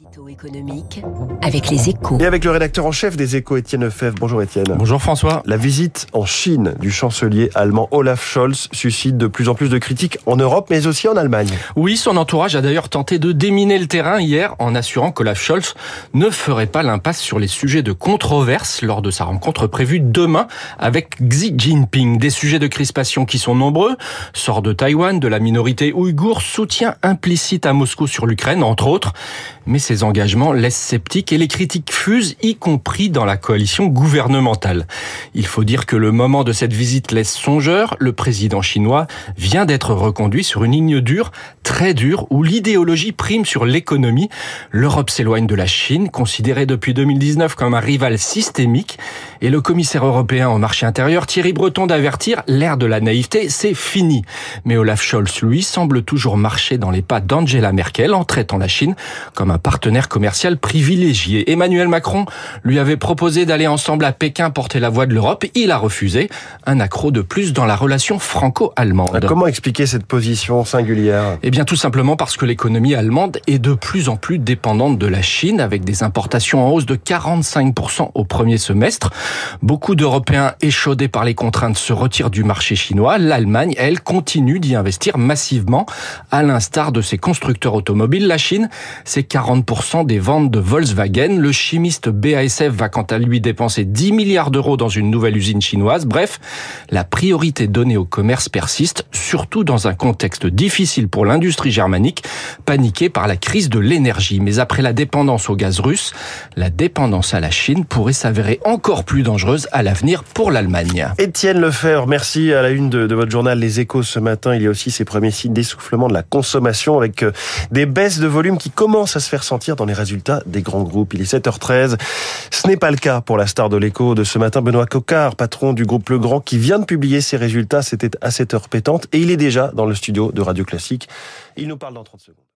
Édito économique avec les échos. Et avec le rédacteur en chef des échos, Étienne Lefebvre. Bonjour Étienne. Bonjour François. La visite en Chine du chancelier allemand Olaf Scholz suscite de plus en plus de critiques en Europe, mais aussi en Allemagne. Oui, son entourage a d'ailleurs tenté de déminer le terrain hier en assurant qu'Olaf Scholz ne ferait pas l'impasse sur les sujets de controverse lors de sa rencontre prévue demain avec Xi Jinping. Des sujets de crispation qui sont nombreux. Sort de Taïwan, de la minorité ouïghour, soutien implicite à Moscou sur l'Ukraine, entre autres. Mais ces engagements laissent sceptiques et les critiques fusent, y compris dans la coalition gouvernementale. Il faut dire que le moment de cette visite laisse songeur. Le président chinois vient d'être reconduit sur une ligne dure, très dure, où l'idéologie prime sur l'économie. L'Europe s'éloigne de la Chine, considérée depuis 2019 comme un rival systémique. Et le commissaire européen au marché intérieur, Thierry Breton, d'avertir, l'ère de la naïveté, c'est fini. Mais Olaf Scholz, lui, semble toujours marcher dans les pas d'Angela Merkel en traitant la Chine comme un partenaire commercial privilégié. Emmanuel Macron lui avait proposé d'aller ensemble à Pékin porter la voix de l'Europe. Il a refusé. Un accro de plus dans la relation franco-allemande. Comment expliquer cette position singulière? Eh bien, tout simplement parce que l'économie allemande est de plus en plus dépendante de la Chine, avec des importations en hausse de 45% au premier semestre. Beaucoup d'Européens échaudés par les contraintes se retirent du marché chinois. L'Allemagne, elle, continue d'y investir massivement, à l'instar de ses constructeurs automobiles. La Chine, c'est 40% des ventes de Volkswagen. Le chimiste BASF va quant à lui dépenser 10 milliards d'euros dans une nouvelle usine chinoise. Bref, la priorité donnée au commerce persiste, surtout dans un contexte difficile pour l'industrie germanique, paniquée par la crise de l'énergie. Mais après la dépendance au gaz russe, la dépendance à la Chine pourrait s'avérer encore plus dangereuse à l'avenir pour l'Allemagne. Étienne Lefebvre, merci à la une de, votre journal Les Échos ce matin. Il y a aussi ces premiers signes d'essoufflement de la consommation avec euh, des baisses de volume qui commencent à se faire sentir dans les résultats des grands groupes. Il est 7h13. Ce n'est pas le cas pour la star de l'écho de ce matin, Benoît Coquard, patron du groupe Legrand, qui vient de publier ses résultats. C'était à 7h pétante et il est déjà dans le studio de Radio Classique. Il nous parle dans 30 secondes.